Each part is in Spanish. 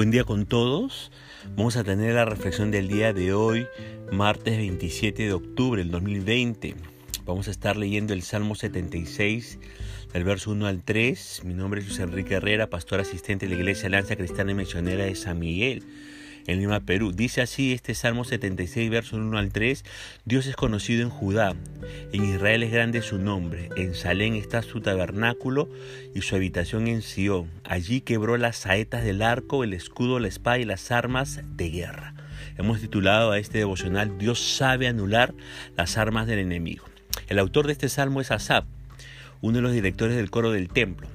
Buen día con todos. Vamos a tener la reflexión del día de hoy, martes 27 de octubre del 2020. Vamos a estar leyendo el Salmo 76, del verso 1 al 3. Mi nombre es Luis Enrique Herrera, pastor asistente de la Iglesia Lanza Cristiana y Misionera de San Miguel en Lima, Perú. Dice así este Salmo 76, versos 1 al 3, Dios es conocido en Judá, en Israel es grande su nombre, en Salén está su tabernáculo y su habitación en Sión. Allí quebró las saetas del arco, el escudo, la espada y las armas de guerra. Hemos titulado a este devocional Dios sabe anular las armas del enemigo. El autor de este salmo es Asap, uno de los directores del coro del templo.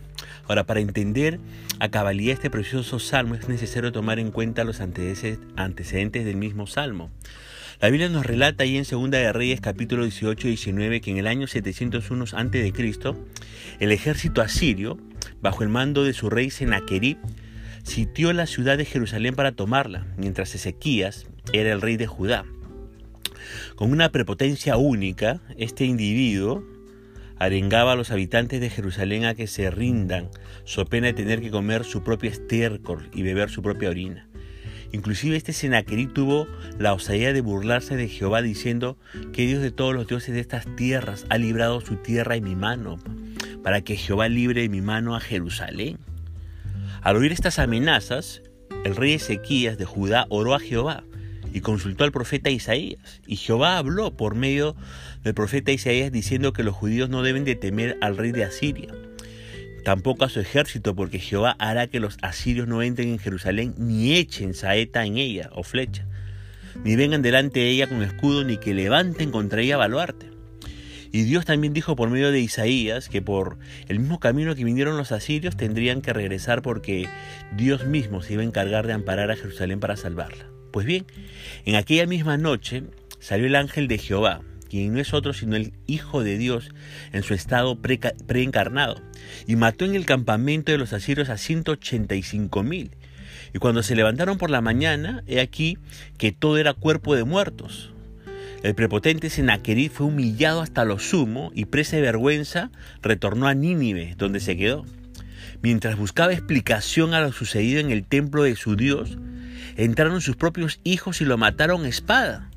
Ahora, para entender a cabalidad este precioso salmo es necesario tomar en cuenta los antecedentes del mismo salmo. La Biblia nos relata ahí en Segunda de Reyes capítulo 18 y 19 que en el año 701 a.C. el ejército asirio, bajo el mando de su rey Sennacherib, sitió la ciudad de Jerusalén para tomarla, mientras Ezequías era el rey de Judá. Con una prepotencia única, este individuo arengaba a los habitantes de Jerusalén a que se rindan, so pena de tener que comer su propio estiércol y beber su propia orina. Inclusive este Senaquerí tuvo la osadía de burlarse de Jehová diciendo que Dios de todos los dioses de estas tierras ha librado su tierra en mi mano, para que Jehová libre de mi mano a Jerusalén. Al oír estas amenazas, el rey Ezequías de Judá oró a Jehová y consultó al profeta Isaías. Y Jehová habló por medio del profeta Isaías diciendo que los judíos no deben de temer al rey de Asiria, tampoco a su ejército, porque Jehová hará que los asirios no entren en Jerusalén ni echen saeta en ella o flecha, ni vengan delante de ella con escudo, ni que levanten contra ella baluarte. Y Dios también dijo por medio de Isaías que por el mismo camino que vinieron los asirios tendrían que regresar porque Dios mismo se iba a encargar de amparar a Jerusalén para salvarla. Pues bien, en aquella misma noche salió el ángel de Jehová, quien no es otro sino el Hijo de Dios en su estado preencarnado, y mató en el campamento de los asirios a 185 mil. Y cuando se levantaron por la mañana, he aquí que todo era cuerpo de muertos. El prepotente Sennacherib fue humillado hasta lo sumo y presa de vergüenza retornó a Nínive, donde se quedó. Mientras buscaba explicación a lo sucedido en el templo de su Dios, entraron sus propios hijos y lo mataron espada.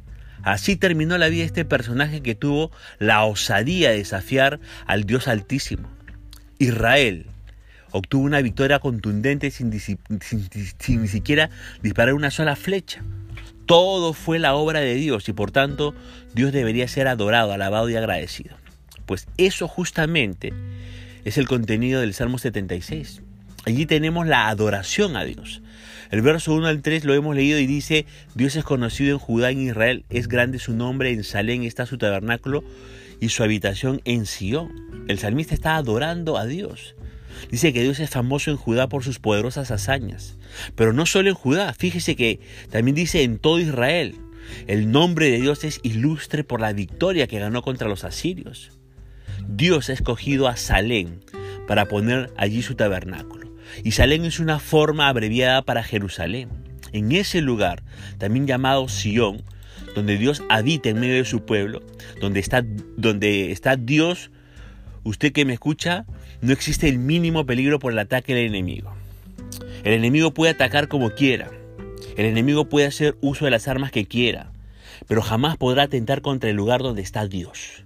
Así terminó la vida de este personaje que tuvo la osadía de desafiar al Dios Altísimo. Israel obtuvo una victoria contundente sin, ni siquiera disparar una sola flecha. Todo fue la obra de Dios y por tanto Dios debería ser adorado, alabado y agradecido. Pues eso justamente es el contenido del Salmo 76. Allí tenemos la adoración a Dios. El verso 1 al 3 lo hemos leído y dice, Dios es conocido en Judá, en Israel, es grande su nombre, en Salén está su tabernáculo y su habitación en Sion. El salmista está adorando a Dios. Dice que Dios es famoso en Judá por sus poderosas hazañas. Pero no solo en Judá, fíjese que también dice en todo Israel. El nombre de Dios es ilustre por la victoria que ganó contra los asirios. Dios ha escogido a Salén para poner allí su tabernáculo. Y Salem es una forma abreviada para Jerusalén. En ese lugar, también llamado Sión, donde Dios habita en medio de su pueblo, donde está, donde está Dios, usted que me escucha, no existe el mínimo peligro por el ataque del enemigo. El enemigo puede atacar como quiera. El enemigo puede hacer uso de las armas que quiera, pero jamás podrá atentar contra el lugar donde está Dios.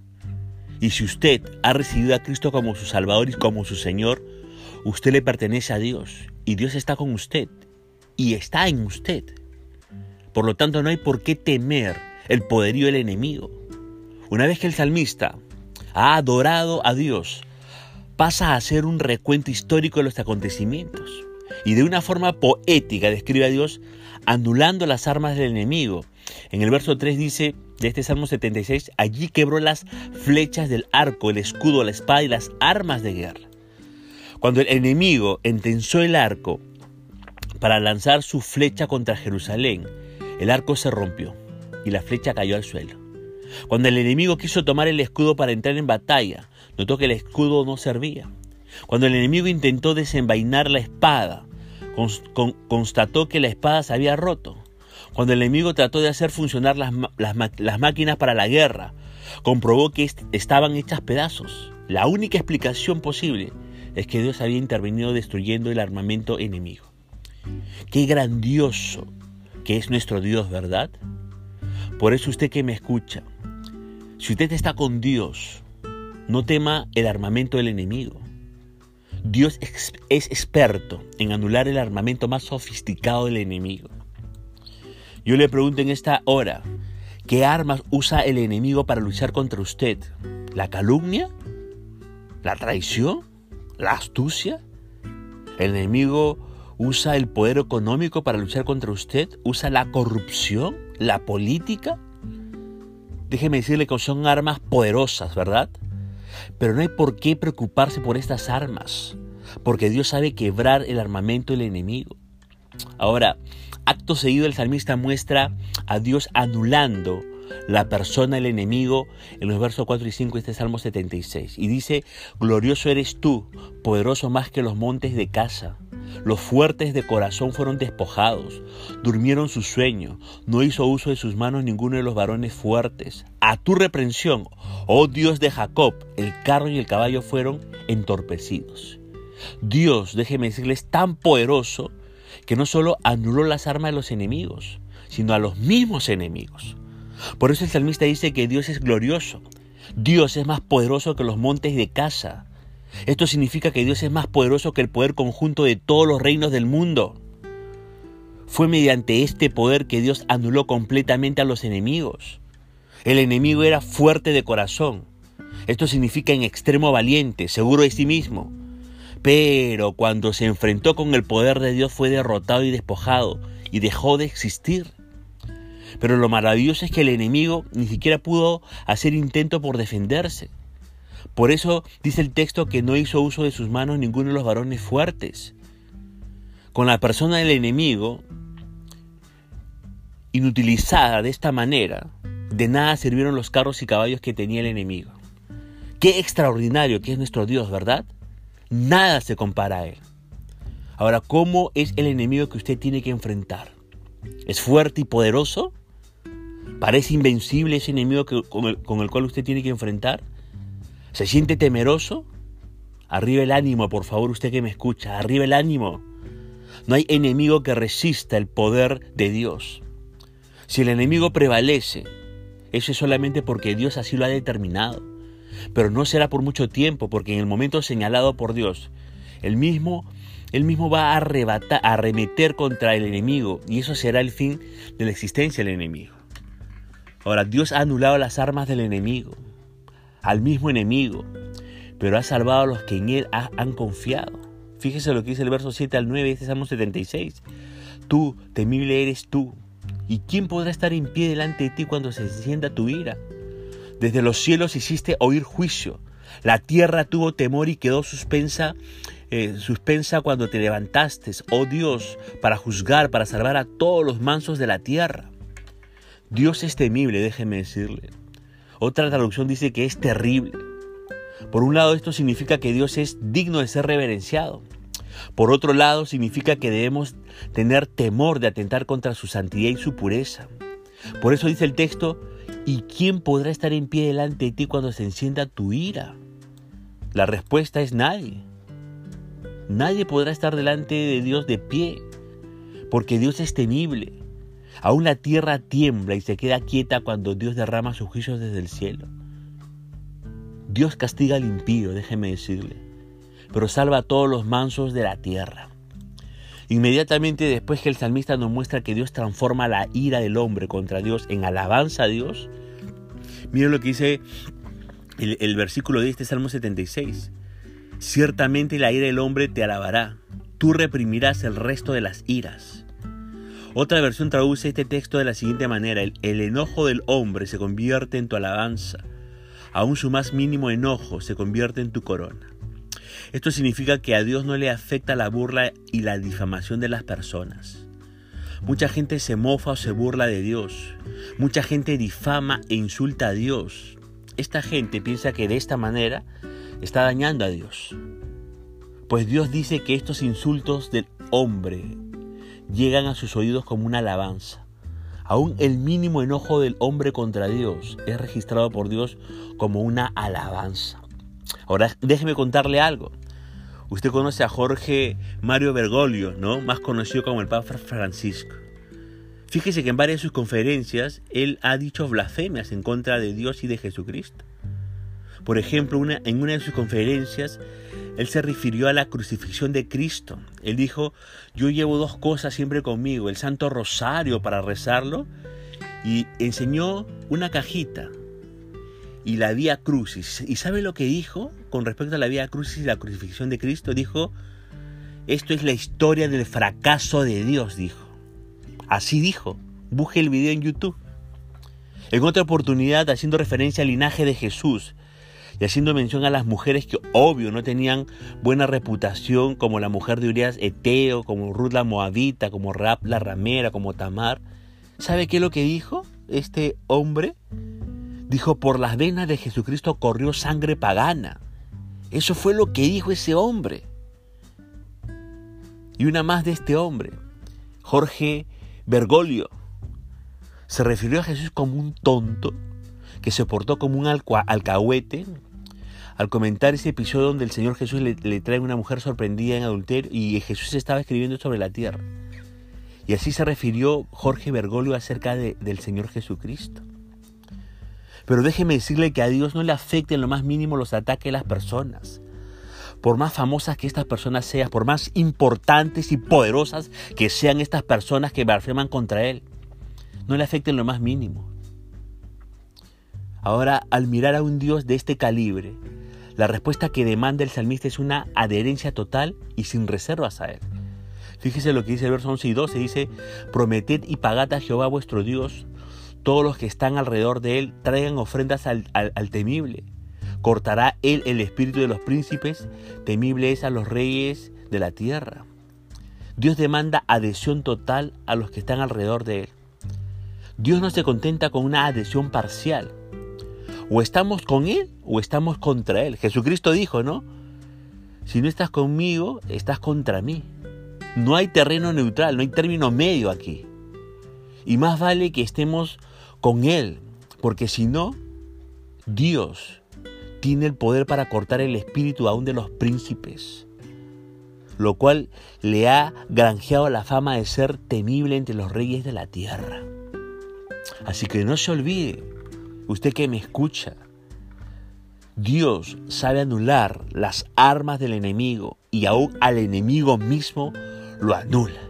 Y si usted ha recibido a Cristo como su Salvador y como su Señor, Usted le pertenece a Dios y Dios está con usted y está en usted. Por lo tanto, no hay por qué temer el poderío del enemigo. Una vez que el salmista ha adorado a Dios, pasa a hacer un recuento histórico de los acontecimientos y de una forma poética describe a Dios anulando las armas del enemigo. En el verso 3 dice de este Salmo 76, allí quebró las flechas del arco, el escudo, la espada y las armas de guerra. Cuando el enemigo entensó el arco para lanzar su flecha contra Jerusalén, el arco se rompió y la flecha cayó al suelo. Cuando el enemigo quiso tomar el escudo para entrar en batalla, notó que el escudo no servía. Cuando el enemigo intentó desenvainar la espada, constató que la espada se había roto. Cuando el enemigo trató de hacer funcionar las, las máquinas para la guerra, comprobó que estaban hechas pedazos. La única explicación posible es que Dios había intervenido destruyendo el armamento enemigo. Qué grandioso que es nuestro Dios, ¿verdad? Por eso usted que me escucha, si usted está con Dios, no tema el armamento del enemigo. Dios es experto en anular el armamento más sofisticado del enemigo. Yo le pregunto en esta hora, ¿qué armas usa el enemigo para luchar contra usted? ¿La calumnia? ¿La traición? ¿La astucia? ¿El enemigo usa el poder económico para luchar contra usted? ¿Usa la corrupción? ¿La política? Déjeme decirle que son armas poderosas, ¿verdad? Pero no hay por qué preocuparse por estas armas, porque Dios sabe quebrar el armamento del enemigo. Ahora, acto seguido el salmista muestra a Dios anulando la persona del enemigo en los versos 4 y 5 de este Salmo 76. Y dice, glorioso eres tú, poderoso más que los montes de casa. Los fuertes de corazón fueron despojados, durmieron su sueño, no hizo uso de sus manos ninguno de los varones fuertes. A tu reprensión, oh Dios de Jacob, el carro y el caballo fueron entorpecidos. Dios, déjeme decirles, tan poderoso que no solo anuló las armas de los enemigos, sino a los mismos enemigos. Por eso el salmista dice que Dios es glorioso. Dios es más poderoso que los montes de casa. Esto significa que Dios es más poderoso que el poder conjunto de todos los reinos del mundo. Fue mediante este poder que Dios anuló completamente a los enemigos. El enemigo era fuerte de corazón. Esto significa en extremo valiente, seguro de sí mismo. Pero cuando se enfrentó con el poder de Dios fue derrotado y despojado y dejó de existir. Pero lo maravilloso es que el enemigo ni siquiera pudo hacer intento por defenderse. Por eso dice el texto que no hizo uso de sus manos ninguno de los varones fuertes. Con la persona del enemigo, inutilizada de esta manera, de nada sirvieron los carros y caballos que tenía el enemigo. Qué extraordinario que es nuestro Dios, ¿verdad? Nada se compara a Él. Ahora, ¿cómo es el enemigo que usted tiene que enfrentar? ¿Es fuerte y poderoso? ¿Parece invencible ese enemigo con, el, con el cual usted tiene que enfrentar? ¿Se siente temeroso? Arriba el ánimo, por favor, usted que me escucha. Arriba el ánimo. No hay enemigo que resista el poder de Dios. Si el enemigo prevalece, eso es solamente porque Dios así lo ha determinado. Pero no será por mucho tiempo, porque en el momento señalado por Dios, el mismo, él mismo va a a arremeter contra el enemigo, y eso será el fin de la existencia del enemigo. Ahora, Dios ha anulado las armas del enemigo, al mismo enemigo, pero ha salvado a los que en Él han confiado. Fíjese lo que dice el verso 7 al 9 de este Salmo 76. Tú, temible eres tú. ¿Y quién podrá estar en pie delante de ti cuando se encienda tu ira? Desde los cielos hiciste oír juicio. La tierra tuvo temor y quedó suspensa, eh, suspensa cuando te levantaste, oh Dios, para juzgar, para salvar a todos los mansos de la tierra. Dios es temible, déjeme decirle. Otra traducción dice que es terrible. Por un lado, esto significa que Dios es digno de ser reverenciado. Por otro lado, significa que debemos tener temor de atentar contra su santidad y su pureza. Por eso dice el texto, ¿y quién podrá estar en pie delante de ti cuando se encienda tu ira? La respuesta es nadie. Nadie podrá estar delante de Dios de pie, porque Dios es temible. Aún la tierra tiembla y se queda quieta cuando Dios derrama sus juicios desde el cielo. Dios castiga al impío, déjeme decirle, pero salva a todos los mansos de la tierra. Inmediatamente después que el salmista nos muestra que Dios transforma la ira del hombre contra Dios en alabanza a Dios, miren lo que dice el, el versículo de este Salmo 76. Ciertamente la ira del hombre te alabará, tú reprimirás el resto de las iras. Otra versión traduce este texto de la siguiente manera, el, enojo del hombre se convierte en tu alabanza, aún su más mínimo enojo se convierte en tu corona. Esto significa que a Dios no le afecta la burla y la difamación de las personas. Mucha gente se mofa o se burla de Dios. Mucha gente difama e insulta a Dios. Esta gente piensa que de esta manera está dañando a Dios. Pues Dios dice que estos insultos del hombre llegan a sus oídos como una alabanza. Aún el mínimo enojo del hombre contra Dios es registrado por Dios como una alabanza. Ahora déjeme contarle algo. Usted conoce a Jorge Mario Bergoglio, ¿no? Más conocido como el Papa Francisco. Fíjese que en varias de sus conferencias él ha dicho blasfemias en contra de Dios y de Jesucristo. Por ejemplo, en una de sus conferencias, él se refirió a la crucifixión de Cristo. Él dijo, yo llevo dos cosas siempre conmigo, el Santo Rosario para rezarlo y enseñó una cajita y la Vía Crucis. ¿Y sabe lo que dijo con respecto a la Vía Crucis y la crucifixión de Cristo? Dijo, esto es la historia del fracaso de Dios, dijo. Así dijo. Busque el video en YouTube. En otra oportunidad, haciendo referencia al linaje de Jesús y haciendo mención a las mujeres que obvio no tenían buena reputación, como la mujer de Urias Eteo, como Ruth la Moabita, como Rap la Ramera, como Tamar, ¿sabe qué es lo que dijo este hombre? Dijo, por las venas de Jesucristo corrió sangre pagana. Eso fue lo que dijo ese hombre. Y una más de este hombre, Jorge Bergoglio, se refirió a Jesús como un tonto que se portó como un alcahuete al comentar ese episodio donde el Señor Jesús le, trae una mujer sorprendida en adulterio y Jesús estaba escribiendo sobre la tierra. Y así se refirió Jorge Bergoglio acerca del Señor Jesucristo. Pero déjeme decirle que a Dios no le afecten lo más mínimo los ataques de las personas. Por más famosas que estas personas sean, por más importantes y poderosas que sean estas personas que blasfeman contra Él, no le afecten lo más mínimo. Ahora, al mirar a un Dios de este calibre, la respuesta que demanda el salmista es una adherencia total y sin reservas a Él. Fíjese lo que dice el verso 11 y 12, dice, prometed y pagad a Jehová vuestro Dios todos los que están alrededor de él traigan ofrendas al, temible. Cortará él el espíritu de los príncipes, temible es a los reyes de la tierra. Dios demanda adhesión total a los que están alrededor de él. Dios no se contenta con una adhesión parcial. O estamos con Él o estamos contra Él. Jesucristo dijo, ¿no? Si no estás conmigo, estás contra mí. No hay terreno neutral, no hay término medio aquí. Y más vale que estemos con Él, porque si no, Dios tiene el poder para cortar el espíritu aún de los príncipes, lo cual le ha granjeado la fama de ser temible entre los reyes de la tierra. Así que no se olvide, usted que me escucha, Dios sabe anular las armas del enemigo y aún al enemigo mismo lo anula.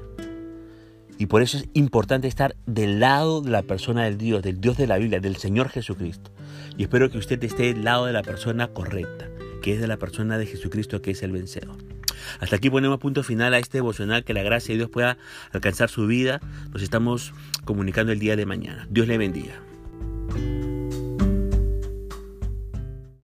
Y por eso es importante estar del lado de la persona del Dios, del Dios de la Biblia, del Señor Jesucristo. Y espero que usted esté del lado de la persona correcta, que es de la persona de Jesucristo, que es el vencedor. Hasta aquí ponemos punto final a este devocional, que la gracia de Dios pueda alcanzar su vida. Nos estamos comunicando el día de mañana. Dios le bendiga.